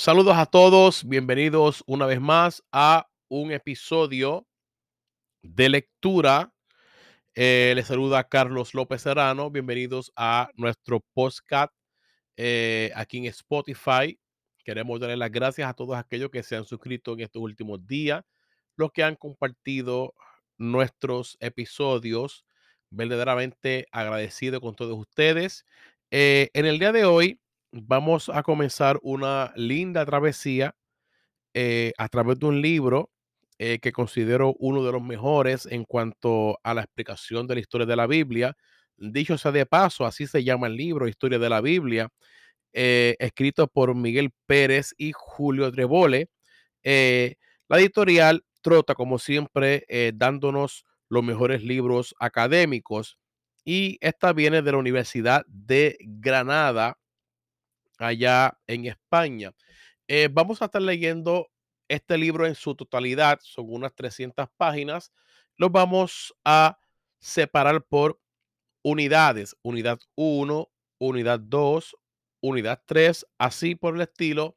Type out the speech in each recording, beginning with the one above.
Saludos a todos, bienvenidos una vez más a un episodio de lectura. Eh, les saluda Carlos López Serrano, bienvenidos a nuestro podcast eh, aquí en Spotify. Queremos darle las gracias a todos aquellos que se han suscrito en estos últimos días, los que han compartido nuestros episodios. Verdaderamente agradecido con todos ustedes. Eh, en el día de hoy vamos a comenzar una linda travesía eh, a través de un libro eh, que considero uno de los mejores en cuanto a la explicación de la historia de la Biblia. Dicho sea de paso, así se llama el libro, Historia de la Biblia, eh, escrito por Miguel Pérez y Julio Trebole. la editorial trota, como siempre, dándonos los mejores libros académicos. Y esta viene de la Universidad de Granada, allá en España. Eh, vamos a estar leyendo este libro en su totalidad, son unas 300 páginas. Los vamos a separar por unidades, unidad 1, unidad 2, unidad 3, así por el estilo.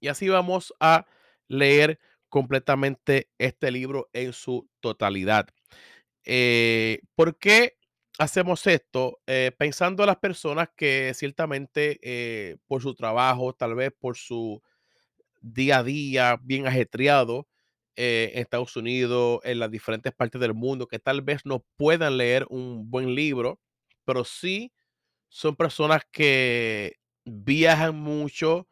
Y así vamos a leer completamente este libro en su totalidad. Eh, ¿Por qué hacemos esto? Eh, pensando en las personas que ciertamente eh, por su trabajo, tal vez por su día a día bien ajetreado en Estados Unidos, en las diferentes partes del mundo, que tal vez no puedan leer un buen libro, pero sí son personas que viajan mucho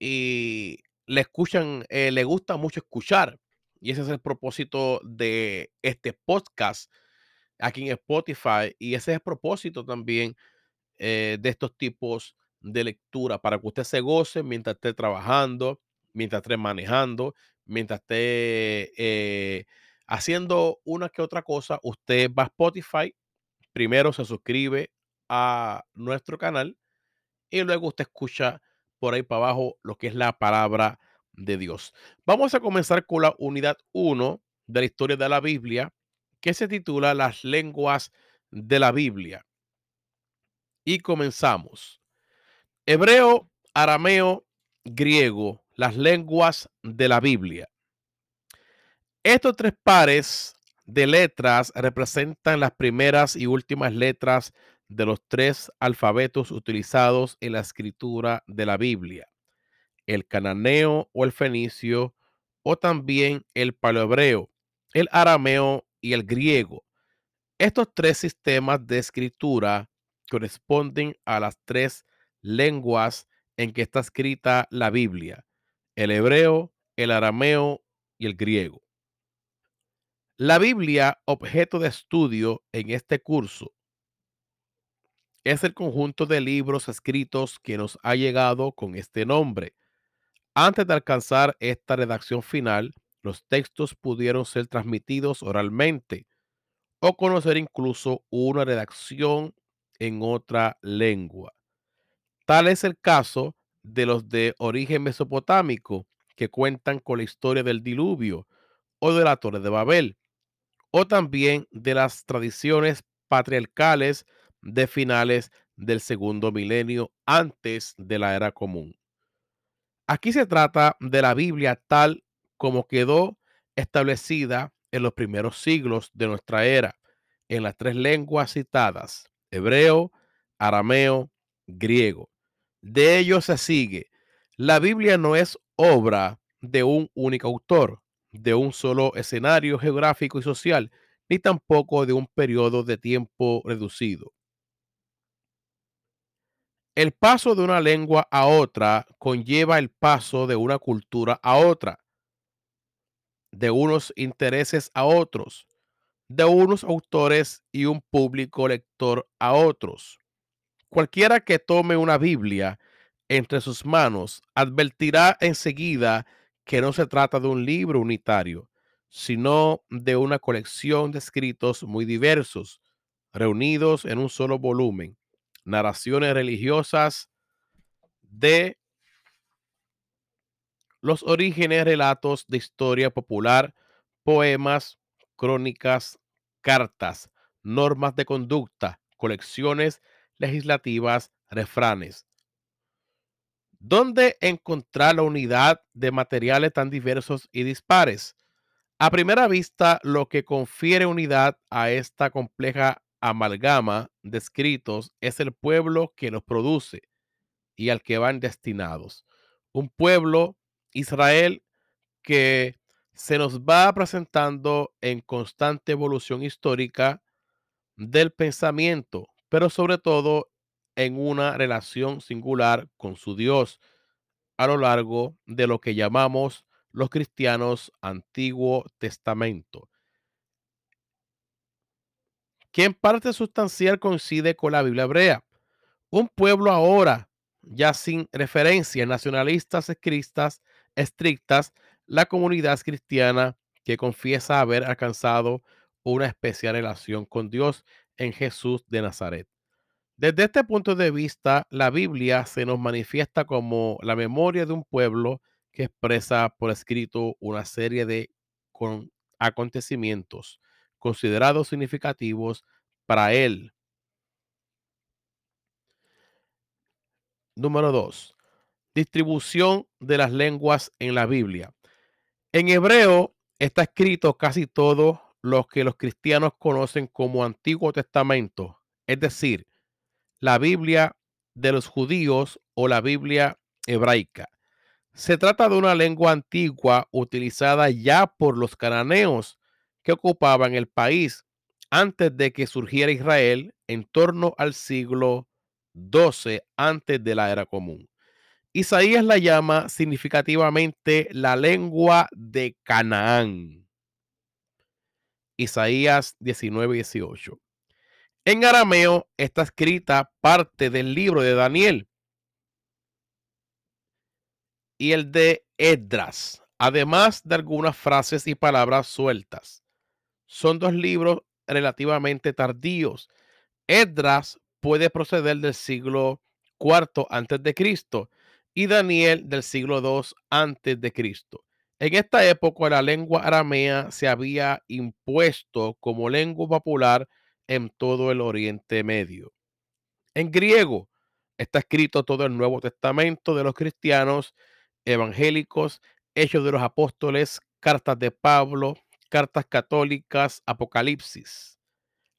y le escuchan, le gusta mucho escuchar. Y ese es el propósito de este podcast aquí en Spotify. Y ese es el propósito también eh, de estos tipos de lectura para que usted se goce mientras esté trabajando, mientras esté manejando, mientras esté eh, haciendo una que otra cosa. Usted va a Spotify, primero se suscribe a nuestro canal y luego usted escucha por ahí para abajo lo que es la palabra de Dios. Vamos a comenzar con la unidad 1 de la historia de la Biblia, que se titula Las lenguas de la Biblia. Y comenzamos. Hebreo, arameo, griego, las lenguas de la Biblia. Estos tres pares de letras representan las primeras y últimas letras de los tres alfabetos utilizados en la escritura de la Biblia el cananeo o el fenicio, o también el paleohebreo, el arameo y el griego. Estos tres sistemas de escritura corresponden a las tres lenguas en que está escrita la Biblia, el hebreo, el arameo y el griego. La Biblia, objeto de estudio en este curso, es el conjunto de libros escritos que nos ha llegado con este nombre antes de alcanzar esta redacción final, los textos pudieron ser transmitidos oralmente o conocer incluso una redacción en otra lengua. Tal es el caso de los de origen mesopotámico que cuentan con la historia del diluvio o de la Torre de Babel, o también de las tradiciones patriarcales de finales del segundo milenio antes de la era común. Aquí se trata de la Biblia tal como quedó establecida en los primeros siglos de nuestra era, en las tres lenguas citadas, hebreo, arameo, griego. De ello se sigue, la Biblia no es obra de un único autor, de un solo escenario geográfico y social, ni tampoco de un periodo de tiempo reducido. El paso de una lengua a otra conlleva el paso de una cultura a otra, de unos intereses a otros, de unos autores y un público lector a otros. Cualquiera que tome una Biblia entre sus manos advertirá enseguida que no se trata de un libro unitario, sino de una colección de escritos muy diversos, reunidos en un solo volumen narraciones religiosas de los orígenes, relatos de historia popular, poemas, crónicas, cartas, normas de conducta, colecciones legislativas, refranes. ¿Dónde encontrar la unidad de materiales tan diversos y dispares? A primera vista, lo que confiere unidad a esta compleja amalgama de escritos es el pueblo que los produce y al que van destinados. Un pueblo, Israel, que se nos va presentando en constante evolución histórica del pensamiento, pero sobre todo en una relación singular con su Dios a lo largo de lo que llamamos los cristianos Antiguo Testamento, que en parte sustancial coincide con la Biblia hebrea. Un pueblo ahora, ya sin referencias nacionalistas escritas, estrictas, la comunidad cristiana que confiesa haber alcanzado una especial relación con Dios en Jesús de Nazaret. Desde este punto de vista, la Biblia se nos manifiesta como la memoria de un pueblo que expresa por escrito una serie de acontecimientos considerados significativos para él. Número 2. Distribución de las lenguas en la Biblia. En hebreo está escrito casi todo lo que los cristianos conocen como Antiguo Testamento, es decir, la Biblia de los judíos o la Biblia hebraica. Se trata de una lengua antigua utilizada ya por los cananeos que ocupaban el país antes de que surgiera Israel en torno al siglo XII antes de la era común. Isaías la llama significativamente la lengua de Canaán. Isaías 19 18. En arameo está escrita parte del libro de Daniel y el de Edras, además de algunas frases y palabras sueltas. Son dos libros relativamente tardíos. Edras puede proceder del siglo IV antes de Cristo y Daniel del siglo II antes de Cristo. En esta época la lengua aramea se había impuesto como lengua popular en todo el Oriente Medio. En griego está escrito todo el Nuevo Testamento de los cristianos evangélicos, Hechos de los Apóstoles, cartas de Pablo, cartas católicas, Apocalipsis.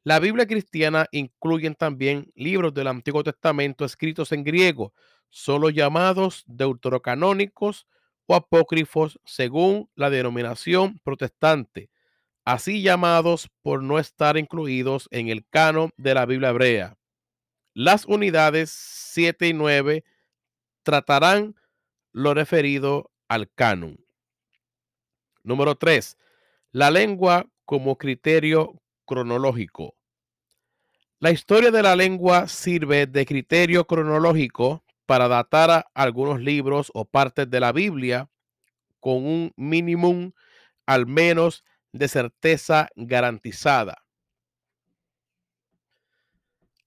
La Biblia cristiana incluye también libros del Antiguo Testamento escritos en griego, solo llamados deuterocanónicos o apócrifos según la denominación protestante así llamados por no estar incluidos en el canon de la Biblia hebrea. Las unidades 7 y 9 tratarán lo referido al canon. Número 3. La lengua como criterio cronológico. La historia de la lengua sirve de criterio cronológico para datar algunos libros o partes de la Biblia con un mínimo al menos de certeza garantizada.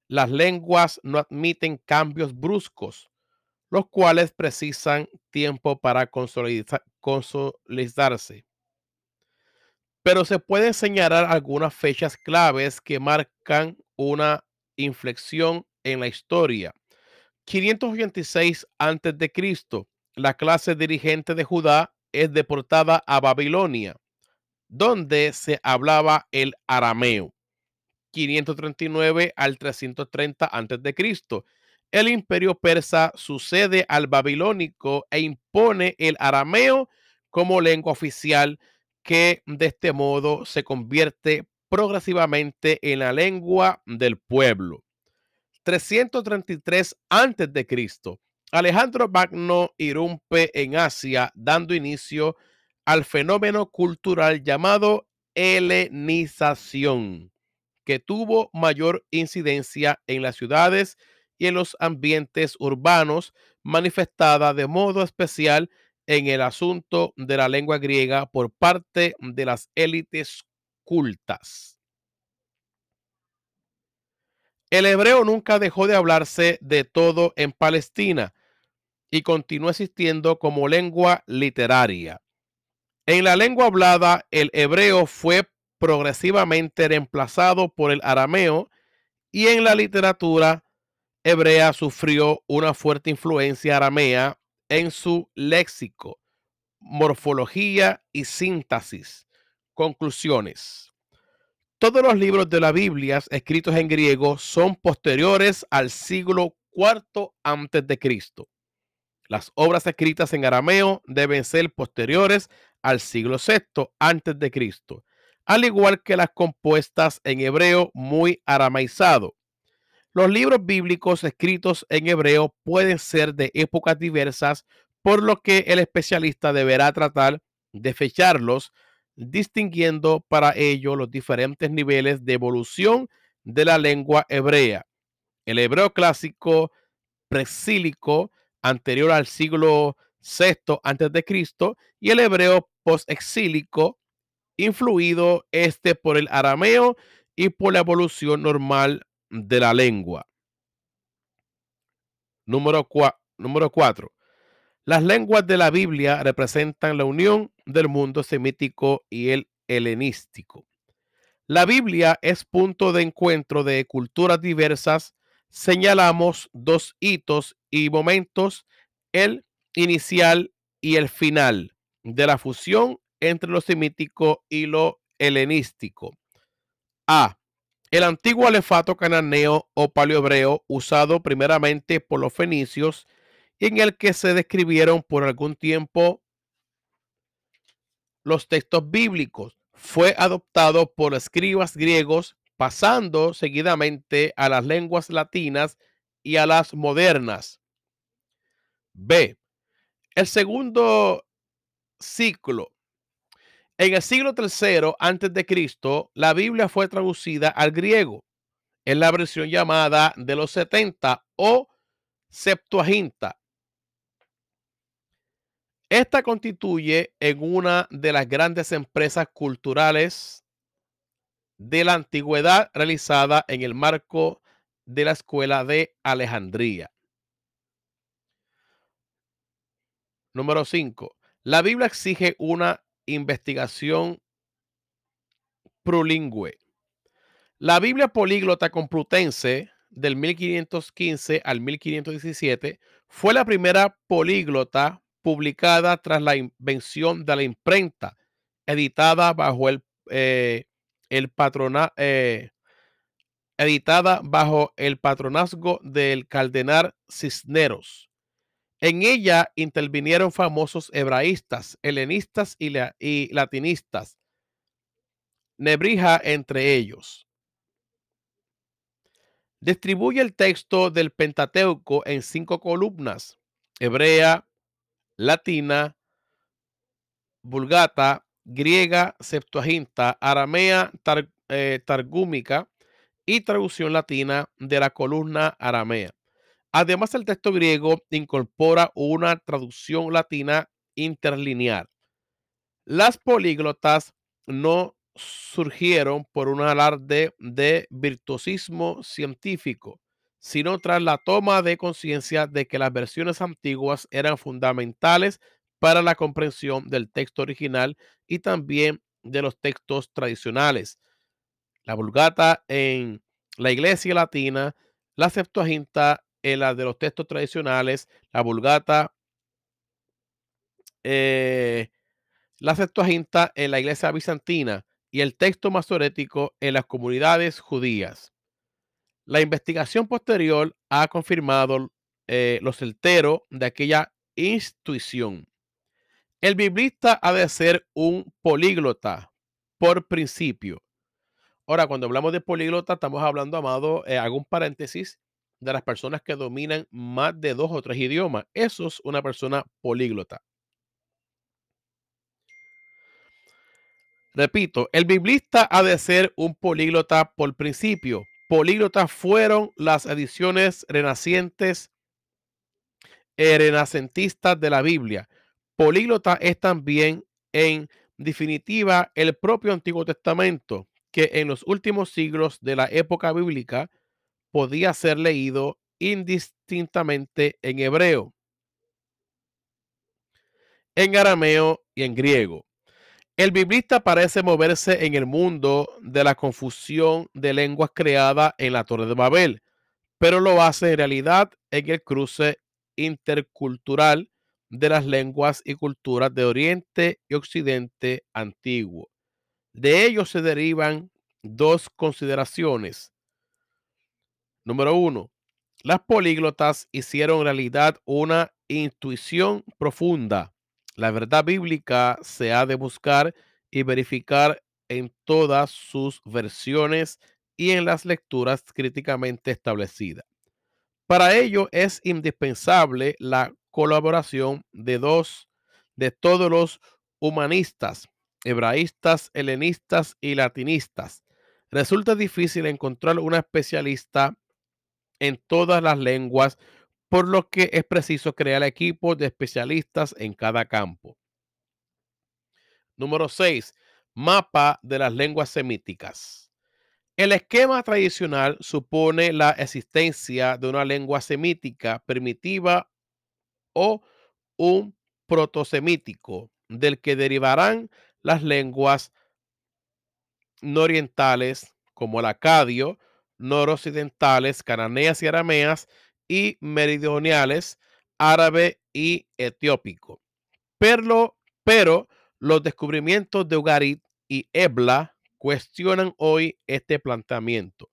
Las lenguas no admiten cambios bruscos, los cuales precisan tiempo para consolidarse. Pero se pueden señalar algunas fechas claves que marcan una inflexión en la historia. 586 a.C., la clase dirigente de Judá es deportada a Babilonia donde se hablaba el arameo. 539 al 330 a.C. El imperio persa sucede al babilónico e impone el arameo como lengua oficial que de este modo se convierte progresivamente en la lengua del pueblo. 333 a.C. Alejandro Magno irrumpe en Asia dando inicio al fenómeno cultural llamado helenización, que tuvo mayor incidencia en las ciudades y en los ambientes urbanos, manifestada de modo especial en el asunto de la lengua griega por parte de las élites cultas. El hebreo nunca dejó de hablarse de todo en Palestina y continúa existiendo como lengua literaria. En la lengua hablada, el hebreo fue progresivamente reemplazado por el arameo y en la literatura hebrea sufrió una fuerte influencia aramea en su léxico, morfología y síntesis. Conclusiones. Todos los libros de la Biblia escritos en griego son posteriores al siglo IV antes de Cristo. Las obras escritas en arameo deben ser posteriores al siglo VI antes de Cristo, al igual que las compuestas en hebreo muy aramaizado. Los libros bíblicos escritos en hebreo pueden ser de épocas diversas, por lo que el especialista deberá tratar de fecharlos, distinguiendo para ello los diferentes niveles de evolución de la lengua hebrea. El hebreo clásico presílico anterior al siglo VI Cristo y el hebreo postexílico influido este por el arameo y por la evolución normal de la lengua. Número 4. Las lenguas de la Biblia representan la unión del mundo semítico y el helenístico. La Biblia es punto de encuentro de culturas diversas. Señalamos dos hitos y momentos, el inicial y el final de la fusión entre lo semítico y lo helenístico. A. El antiguo alefato cananeo o paleohebreo usado primeramente por los fenicios en el que se describieron por algún tiempo los textos bíblicos fue adoptado por escribas griegos pasando seguidamente a las lenguas latinas y a las modernas. B. El segundo ciclo. En el siglo III antes de Cristo, la Biblia fue traducida al griego en la versión llamada de los 70 o Septuaginta. Esta constituye en una de las grandes empresas culturales de la antigüedad realizada en el marco de la escuela de Alejandría. Número 5. La Biblia exige una investigación prolingüe. La Biblia políglota complutense del 1515 al 1517 fue la primera políglota publicada tras la invención de la imprenta, editada bajo el, eh, el patrona, eh, editada bajo el patronazgo del cardenal Cisneros. En ella intervinieron famosos hebraístas, helenistas y, y latinistas, Nebrija entre ellos. Distribuye el texto del Pentateuco en cinco columnas, hebrea, latina, vulgata, griega, septuaginta, aramea, eh, targúmica y traducción latina de la columna aramea. Además, el texto griego incorpora una traducción latina interlineal. Las políglotas no surgieron por un alarde de virtuosismo científico, sino tras la toma de conciencia de que las versiones antiguas eran fundamentales para la comprensión del texto original y también de los textos tradicionales. La Vulgata en la Iglesia Latina, la Septuaginta en la de los textos tradicionales, la Vulgata, eh, la Septuaginta en la iglesia bizantina y el texto masorético en las comunidades judías. La investigación posterior ha confirmado eh, lo certero de aquella intuición. El biblista ha de ser un políglota por principio. Ahora, cuando hablamos de políglota, estamos hablando, amado, eh, hago un paréntesis, de las personas que dominan más de dos o tres idiomas. Eso es una persona políglota. Repito, el biblista ha de ser un políglota por principio. Políglotas fueron las ediciones renacientes, eh, renacentistas de la Biblia. Políglota es también, en definitiva, el propio Antiguo Testamento, que en los últimos siglos de la época bíblica podía ser leído indistintamente en hebreo, en arameo y en griego. El biblista parece moverse en el mundo de la confusión de lenguas creada en la Torre de Babel, pero lo hace en realidad en el cruce intercultural de las lenguas y culturas de Oriente y Occidente antiguo. De ello se derivan dos consideraciones. Número uno, las políglotas hicieron realidad una intuición profunda. La verdad bíblica se ha de buscar y verificar en todas sus versiones y en las lecturas críticamente establecidas. Para ello es indispensable la colaboración de dos de todos los humanistas, hebraístas, helenistas y latinistas. Resulta difícil encontrar una especialista en todas las lenguas, por lo que es preciso crear equipos de especialistas en cada campo. Número 6. Mapa de las lenguas semíticas. El esquema tradicional supone la existencia de una lengua semítica primitiva o un protosemítico, del que derivarán las lenguas nororientales como el acadio, noroccidentales, cananeas y arameas, y meridionales, árabe y etiópico. Pero, pero los descubrimientos de Ugarit y Ebla cuestionan hoy este planteamiento.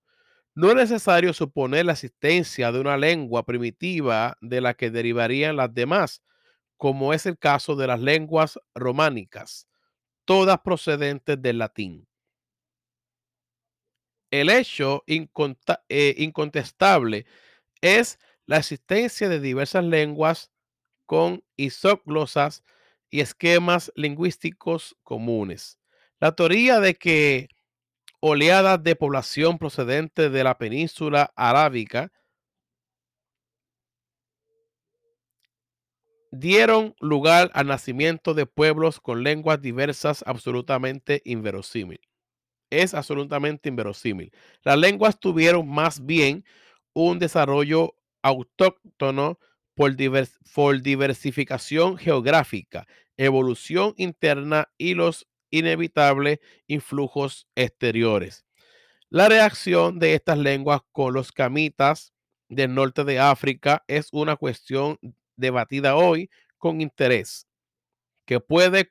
No es necesario suponer la existencia de una lengua primitiva de la que derivarían las demás, como es el caso de las lenguas románicas, todas procedentes del latín. El hecho eh, incontestable es la existencia de diversas lenguas con isóglosas y esquemas lingüísticos comunes. La teoría de que oleadas de población procedente de la península arábica dieron lugar al nacimiento de pueblos con lenguas diversas absolutamente inverosímil. Es absolutamente inverosímil. Las lenguas tuvieron más bien un desarrollo autóctono por, diversificación geográfica, evolución interna y los inevitables influjos exteriores. La reacción de estas lenguas con los camitas del norte de África es una cuestión debatida hoy con interés, que puede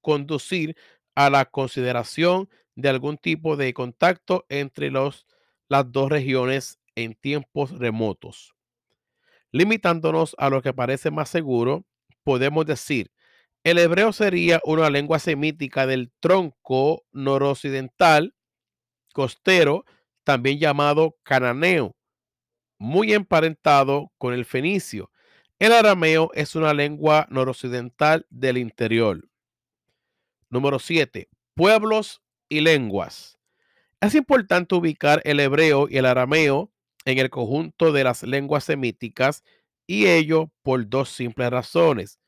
conducir a la consideración de algún tipo de contacto entre las dos regiones en tiempos remotos. Limitándonos a lo que parece más seguro, podemos decir, el hebreo sería una lengua semítica del tronco noroccidental costero, también llamado cananeo, muy emparentado con el fenicio, el arameo es una lengua noroccidental del interior. Número 7. Pueblos y lenguas. Es importante ubicar el hebreo y el arameo en el conjunto de las lenguas semíticas y ello por dos simples razones.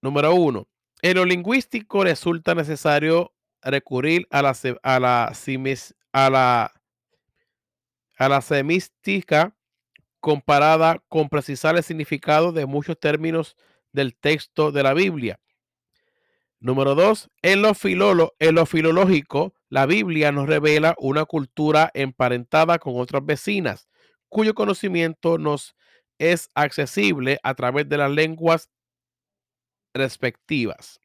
Número uno, en lo lingüístico resulta necesario recurrir a la, a la, a la, a la semística comparada con precisar el significado de muchos términos del texto de la Biblia. Número dos, en lo, en lo filológico, la Biblia nos revela una cultura emparentada con otras vecinas, cuyo conocimiento nos es accesible a través de las lenguas respectivas.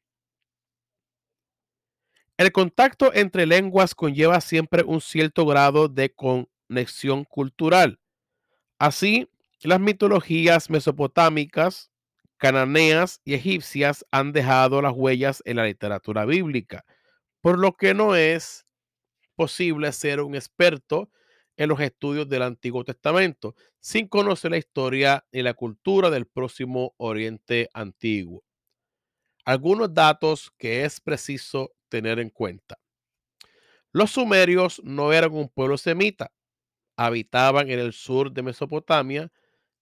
El contacto entre lenguas conlleva siempre un cierto grado de conexión cultural. Así, las mitologías mesopotámicas, cananeas y egipcias han dejado las huellas en la literatura bíblica, por lo que no es posible ser un experto en los estudios del Antiguo Testamento sin conocer la historia y la cultura del próximo Oriente Antiguo. Algunos datos que es preciso tener en cuenta. Los sumerios no eran un pueblo semita, habitaban en el sur de Mesopotamia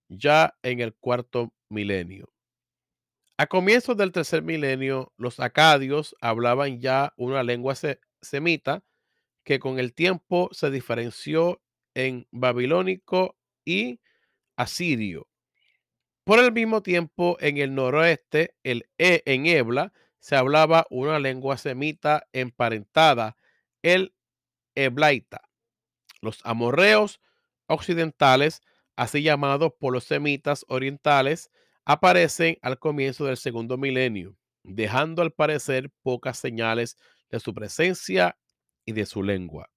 ya en el cuarto milenio. A comienzos del tercer milenio, los acadios hablaban ya una lengua semita que con el tiempo se diferenció en babilónico y asirio. Por el mismo tiempo, en el noroeste, el e, en Ebla, se hablaba una lengua semita emparentada, el eblaita los amorreos occidentales, así llamados por los semitas orientales, aparecen al comienzo del segundo milenio, dejando al parecer pocas señales de su presencia y de su lengua.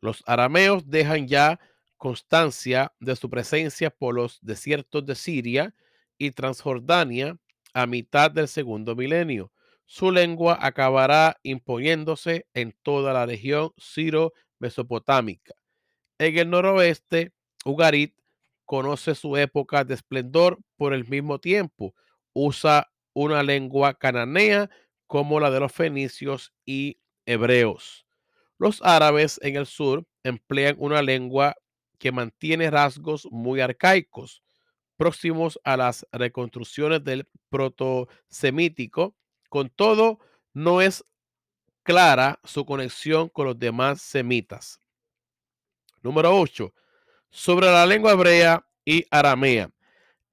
Los arameos dejan ya constancia de su presencia por los desiertos de Siria y Transjordania a mitad del segundo milenio. Su lengua acabará imponiéndose en toda la región siro-mesopotámica. En el noroeste, Ugarit conoce su época de esplendor por el mismo tiempo. Usa una lengua cananea como la de los fenicios y hebreos. Los árabes en el sur emplean una lengua que mantiene rasgos muy arcaicos, próximos a las reconstrucciones del proto-semítico. Con todo, no es clara su conexión con los demás semitas. Número 8. Sobre la lengua hebrea y aramea.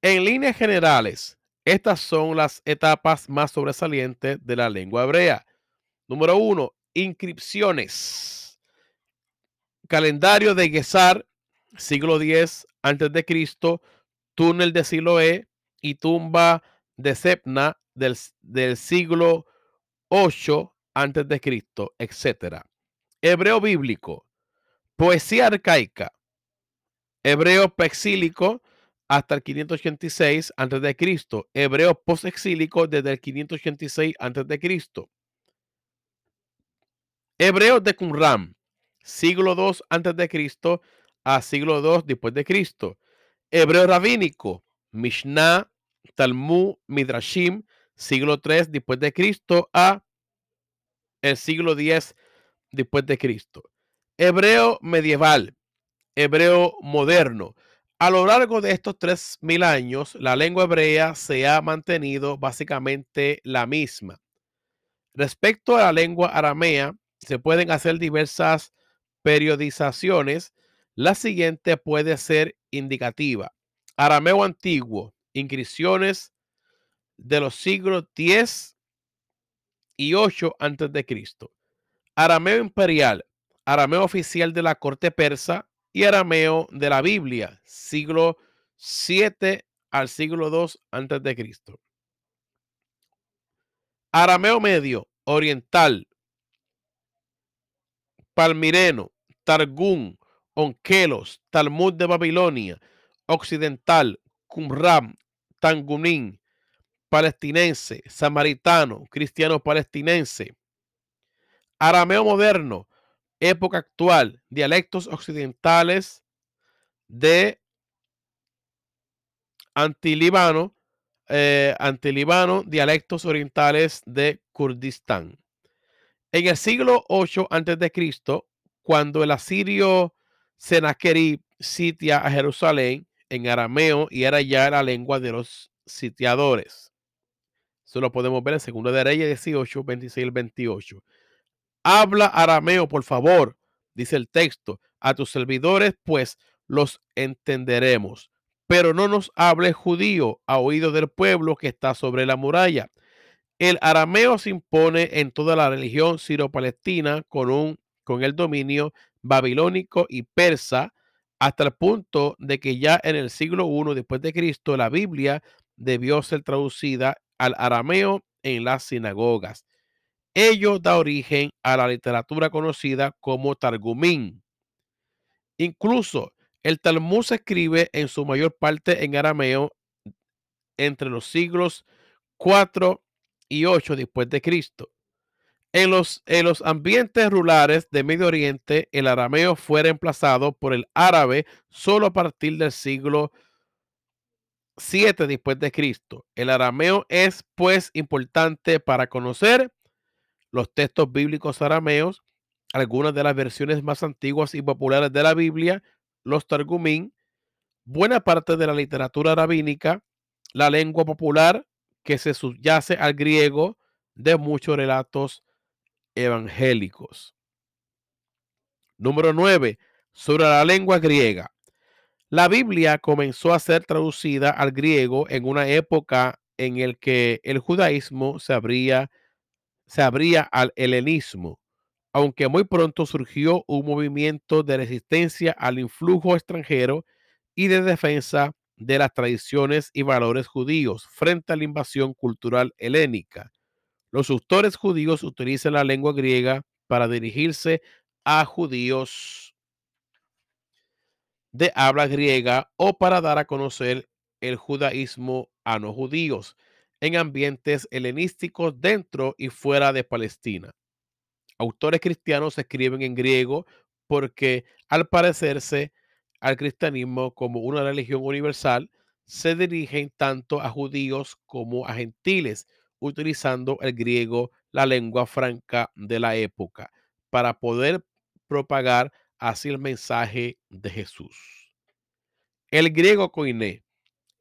En líneas generales, estas son las etapas más sobresalientes de la lengua hebrea. Número 1. Inscripciones. Calendario de Gesar, siglo X antes de Cristo, túnel de Siloé y tumba de Sepna del, del siglo 8 antes de Cristo, etc. Hebreo bíblico, poesía arcaica, hebreo pexílico hasta el 586 antes de Cristo, hebreo postexílico desde el 586 antes de Cristo. Hebreo de Qumran, siglo 2 antes de Cristo a siglo 2 después de Cristo. Hebreo rabínico, Mishnah, Talmud, Midrashim, siglo 3 después de Cristo a el siglo 10 después de Cristo. Hebreo medieval, hebreo moderno. A lo largo de estos tres mil años, la lengua hebrea se ha mantenido básicamente la misma. Respecto a la lengua aramea, se pueden hacer diversas periodizaciones. La siguiente puede ser indicativa. Arameo antiguo, inscripciones de los siglos 10 y 8 antes de Cristo. Arameo imperial, arameo oficial de la corte persa y arameo de la Biblia, siglo 7 al siglo 2 antes de Cristo. Arameo medio, oriental, palmireno, Targum, Onkelos, Talmud de Babilonia, occidental, Qumran, Tangunín, palestinense, samaritano, cristiano palestinense, arameo moderno, época actual, dialectos occidentales de antilibano, eh, dialectos orientales de Kurdistán. En el siglo 8 a.C., cuando el asirio Sennacherib sitia a Jerusalén en arameo y era ya la lengua de los sitiadores. Eso lo podemos ver en 2 de Reyes 18, 26 y 28. Habla arameo, por favor, dice el texto. A tus servidores, pues los entenderemos. Pero no nos hable judío a oído del pueblo que está sobre la muralla. El arameo se impone en toda la religión siro-palestina con, un, con el dominio babilónico y persa hasta el punto de que ya en el siglo I después de Cristo la Biblia debió ser traducida al arameo en las sinagogas. Ello da origen a la literatura conocida como Targumín. Incluso el Talmud se escribe en su mayor parte en arameo entre los siglos 4 y 8 después de Cristo. En los, en los ambientes rurales de Medio Oriente, el arameo fue reemplazado por el árabe solo a partir del siglo 7 después de Cristo. El arameo es pues importante para conocer los textos bíblicos arameos, algunas de las versiones más antiguas y populares de la Biblia, los Targumín, buena parte de la literatura rabínica, la lengua popular que se subyace al griego de muchos relatos evangélicos. Número 9. Sobre la lengua griega. La Biblia comenzó a ser traducida al griego en una época en el que el judaísmo se abría, se abría al helenismo, aunque muy pronto surgió un movimiento de resistencia al influjo extranjero y de defensa de las tradiciones y valores judíos frente a la invasión cultural helénica. Los autores judíos utilizan la lengua griega para dirigirse a judíos de habla griega o para dar a conocer el judaísmo a no judíos en ambientes helenísticos dentro y fuera de Palestina. Autores cristianos escriben en griego porque al parecerse al cristianismo como una religión universal, se dirigen tanto a judíos como a gentiles, utilizando el griego, la lengua franca de la época, para poder propagar así el mensaje de Jesús. El griego koiné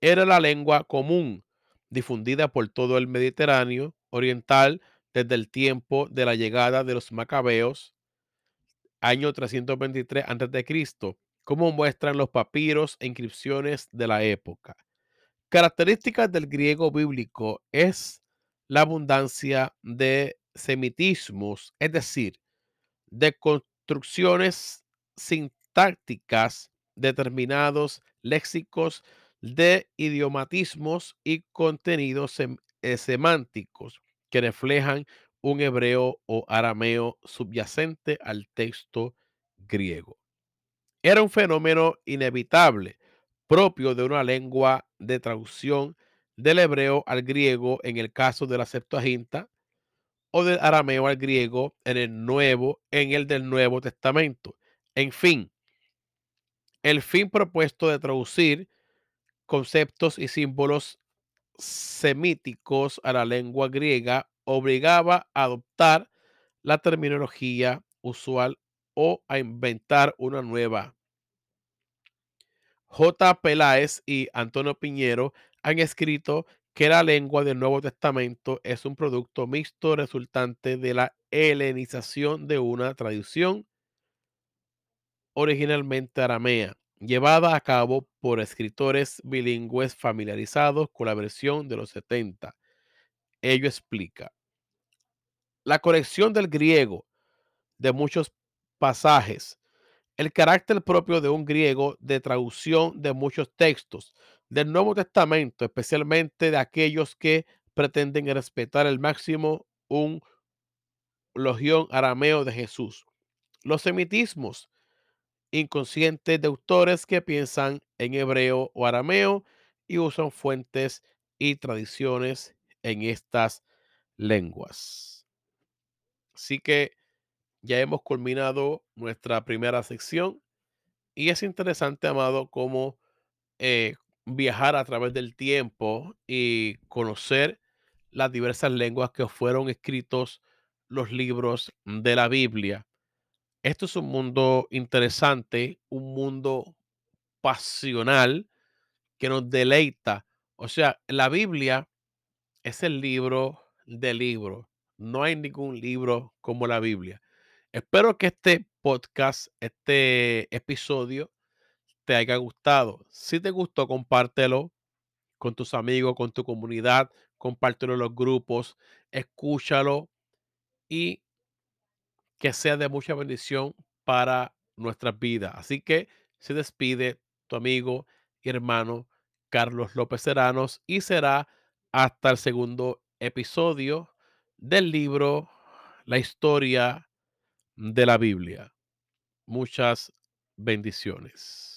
era la lengua común difundida por todo el Mediterráneo oriental desde el tiempo de la llegada de los macabeos, año 323 a.C., como muestran los papiros e inscripciones de la época. Características del griego bíblico es la abundancia de semitismos, es decir, de construcciones sintácticas, determinados léxicos de idiomatismos y contenidos eh, semánticos que reflejan un hebreo o arameo subyacente al texto griego. Era un fenómeno inevitable, propio de una lengua de traducción del hebreo al griego en el caso de la Septuaginta o del arameo al griego en el nuevo en el del Nuevo Testamento. En fin, el fin propuesto de traducir conceptos y símbolos semíticos a la lengua griega obligaba a adoptar la terminología usual o a inventar una nueva. J. Peláez y Antonio Piñero han escrito que la lengua del Nuevo Testamento es un producto mixto resultante de la helenización de una tradición originalmente aramea llevada a cabo por escritores bilingües familiarizados con la versión de los 70. Ello explica la corrección del griego de muchos pasajes, el carácter propio de un griego de traducción de muchos textos del Nuevo Testamento, especialmente de aquellos que pretenden respetar el máximo un logión arameo de Jesús. Los semitismos inconscientes de autores que piensan en hebreo o arameo y usan fuentes y tradiciones en estas lenguas. Así que ya hemos culminado nuestra primera sección y es interesante, amado, cómo eh, viajar a través del tiempo y conocer las diversas lenguas que fueron escritos los libros de la Biblia esto es un mundo interesante, un mundo pasional que nos deleita. O sea, la Biblia es el libro de libros. No hay ningún libro como la Biblia. Espero que este podcast, este episodio, te haya gustado. Si te gustó, compártelo con tus amigos, con tu comunidad, compártelo en los grupos, escúchalo y que sea de mucha bendición para nuestras vidas. Así que se despide tu amigo y hermano Carlos López Seranos y será hasta el segundo episodio del libro La historia de la Biblia. Muchas bendiciones.